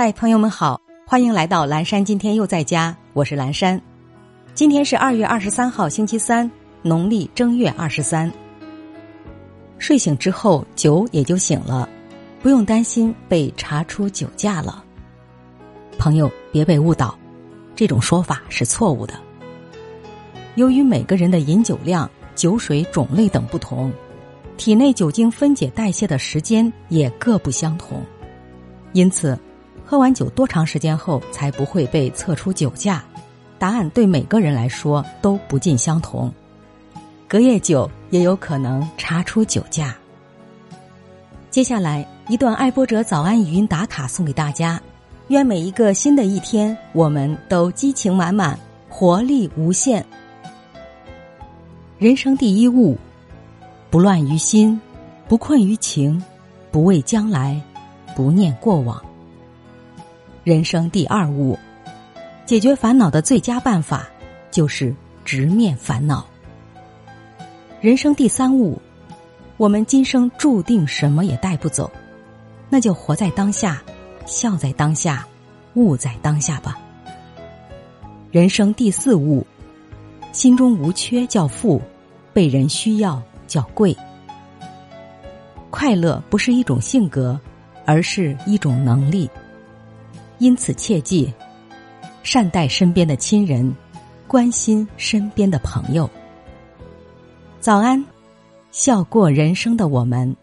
嗨，朋友们好，欢迎来到蓝山。今天又在家，我是蓝山。今天是二月二十三号，星期三，农历正月二十三。睡醒之后，酒也就醒了，不用担心被查出酒驾了。朋友，别被误导，这种说法是错误的。由于每个人的饮酒量、酒水种类等不同，体内酒精分解代谢的时间也各不相同，因此。喝完酒多长时间后才不会被测出酒驾？答案对每个人来说都不尽相同。隔夜酒也有可能查出酒驾。接下来一段爱播者早安语音打卡送给大家，愿每一个新的一天我们都激情满满，活力无限。人生第一物，不乱于心，不困于情，不畏将来，不念过往。人生第二物，解决烦恼的最佳办法就是直面烦恼。人生第三物，我们今生注定什么也带不走，那就活在当下，笑在当下，悟在当下吧。人生第四物，心中无缺叫富，被人需要叫贵。快乐不是一种性格，而是一种能力。因此，切记善待身边的亲人，关心身边的朋友。早安，笑过人生的我们。